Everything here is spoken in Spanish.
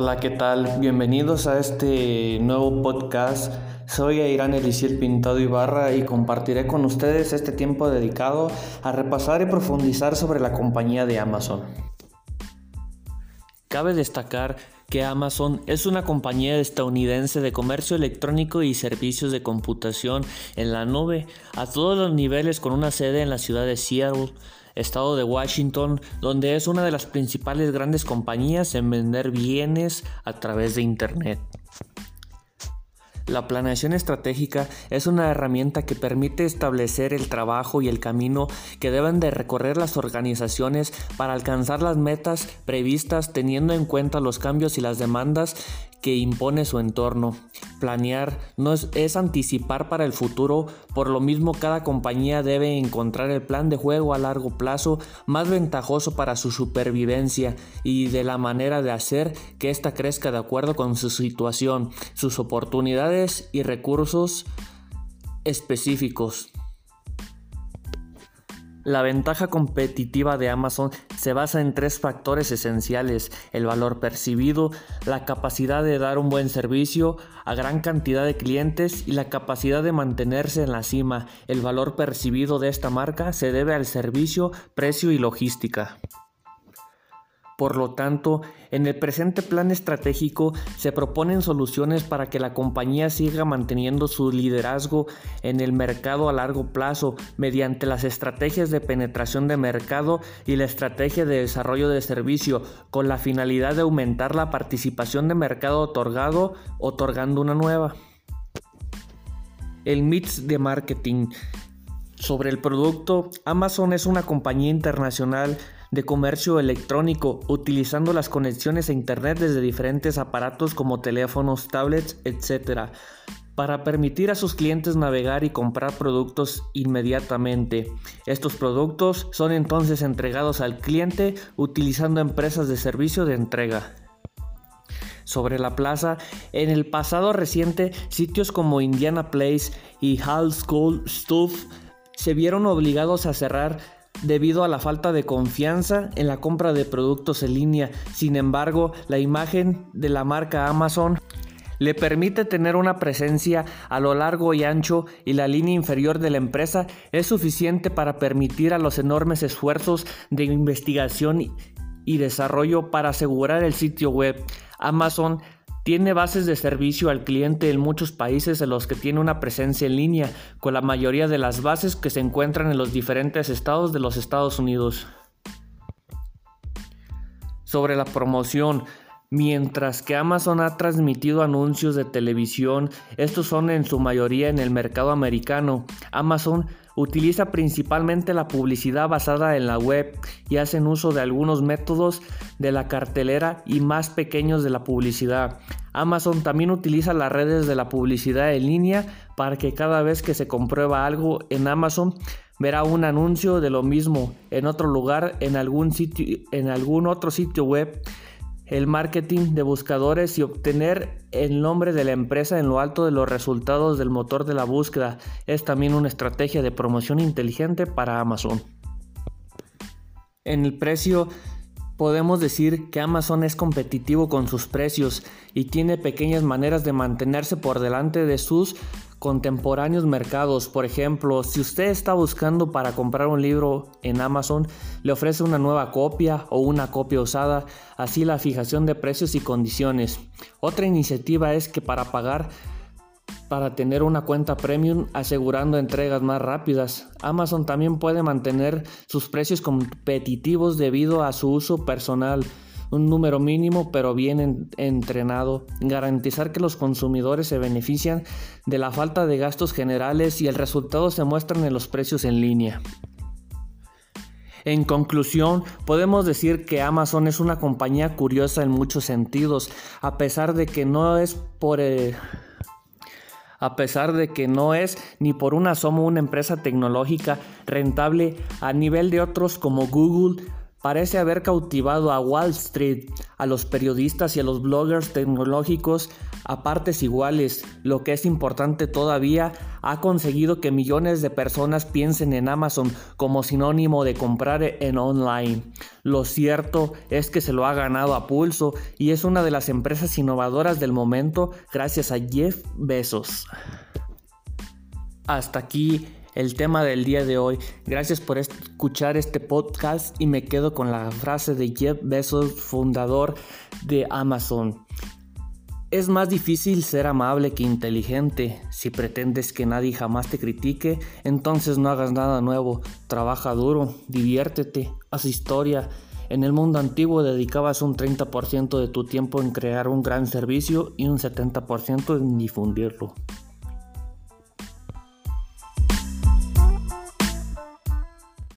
Hola, ¿qué tal? Bienvenidos a este nuevo podcast. Soy Irán Elisir Pintado Ibarra y compartiré con ustedes este tiempo dedicado a repasar y profundizar sobre la compañía de Amazon. Cabe destacar que Amazon es una compañía estadounidense de comercio electrónico y servicios de computación en la nube a todos los niveles con una sede en la ciudad de Seattle estado de Washington, donde es una de las principales grandes compañías en vender bienes a través de Internet. La planeación estratégica es una herramienta que permite establecer el trabajo y el camino que deben de recorrer las organizaciones para alcanzar las metas previstas teniendo en cuenta los cambios y las demandas que impone su entorno. Planear no es, anticipar para el futuro, por lo mismo cada compañía debe encontrar el plan de juego a largo plazo más ventajoso para su supervivencia y de la manera de hacer que ésta crezca de acuerdo con su situación, sus oportunidades y recursos específicos. La ventaja competitiva de Amazon se basa en tres factores esenciales, el valor percibido, la capacidad de dar un buen servicio a gran cantidad de clientes y la capacidad de mantenerse en la cima. El valor percibido de esta marca se debe al servicio, precio y logística. Por lo tanto, en el presente plan estratégico se proponen soluciones para que la compañía siga manteniendo su liderazgo en el mercado a largo plazo mediante las estrategias de penetración de mercado y la estrategia de desarrollo de servicio con la finalidad de aumentar la participación de mercado otorgado otorgando una nueva. El mix de marketing sobre el producto, Amazon es una compañía internacional de comercio electrónico, utilizando las conexiones a Internet desde diferentes aparatos como teléfonos, tablets, etc., para permitir a sus clientes navegar y comprar productos inmediatamente. Estos productos son entonces entregados al cliente utilizando empresas de servicio de entrega sobre la plaza. En el pasado reciente, sitios como Indiana Place y Hall School Stuff se vieron obligados a cerrar debido a la falta de confianza en la compra de productos en línea. Sin embargo, la imagen de la marca Amazon le permite tener una presencia a lo largo y ancho y la línea inferior de la empresa es suficiente para permitir a los enormes esfuerzos de investigación y desarrollo para asegurar el sitio web. Amazon tiene bases de servicio al cliente en muchos países en los que tiene una presencia en línea, con la mayoría de las bases que se encuentran en los diferentes estados de los Estados Unidos. Sobre la promoción, Mientras que Amazon ha transmitido anuncios de televisión, estos son en su mayoría en el mercado americano. Amazon utiliza principalmente la publicidad basada en la web y hacen uso de algunos métodos de la cartelera y más pequeños de la publicidad. Amazon también utiliza las redes de la publicidad en línea para que cada vez que se comprueba algo en Amazon verá un anuncio de lo mismo en otro lugar en algún sitio en algún otro sitio web el marketing de buscadores y obtener el nombre de la empresa en lo alto de los resultados del motor de la búsqueda es también una estrategia de promoción inteligente para Amazon. En el precio podemos decir que Amazon es competitivo con sus precios y tiene pequeñas maneras de mantenerse por delante de sus contemporáneos mercados. Por ejemplo, si usted está buscando para comprar un libro en Amazon, le ofrece una nueva copia o una copia usada, así la fijación de precios y condiciones. Otra iniciativa es que para pagar para tener una cuenta premium asegurando entregas más rápidas. Amazon también puede mantener sus precios competitivos debido a su uso personal un número mínimo pero bien entrenado, garantizar que los consumidores se benefician de la falta de gastos generales y el resultado se muestran en los precios en línea. En conclusión, podemos decir que Amazon es una compañía curiosa en muchos sentidos, a pesar de que no es por... Eh, a pesar de que no es ni por un asomo una empresa tecnológica rentable a nivel de otros como Google, parece haber cautivado a Wall Street, a los periodistas y a los bloggers tecnológicos a partes iguales. Lo que es importante todavía, ha conseguido que millones de personas piensen en Amazon como sinónimo de comprar en online. Lo cierto es que se lo ha ganado a pulso y es una de las empresas innovadoras del momento gracias a Jeff Bezos. Hasta aquí el tema del día de hoy. Gracias por escuchar este podcast y me quedo con la frase de Jeff Bezos, fundador de Amazon. Es más difícil ser amable que inteligente. Si pretendes que nadie jamás te critique, entonces no hagas nada nuevo. Trabaja duro, diviértete, haz historia. En el mundo antiguo dedicabas un 30% de tu tiempo en crear un gran servicio y un 70% en difundirlo.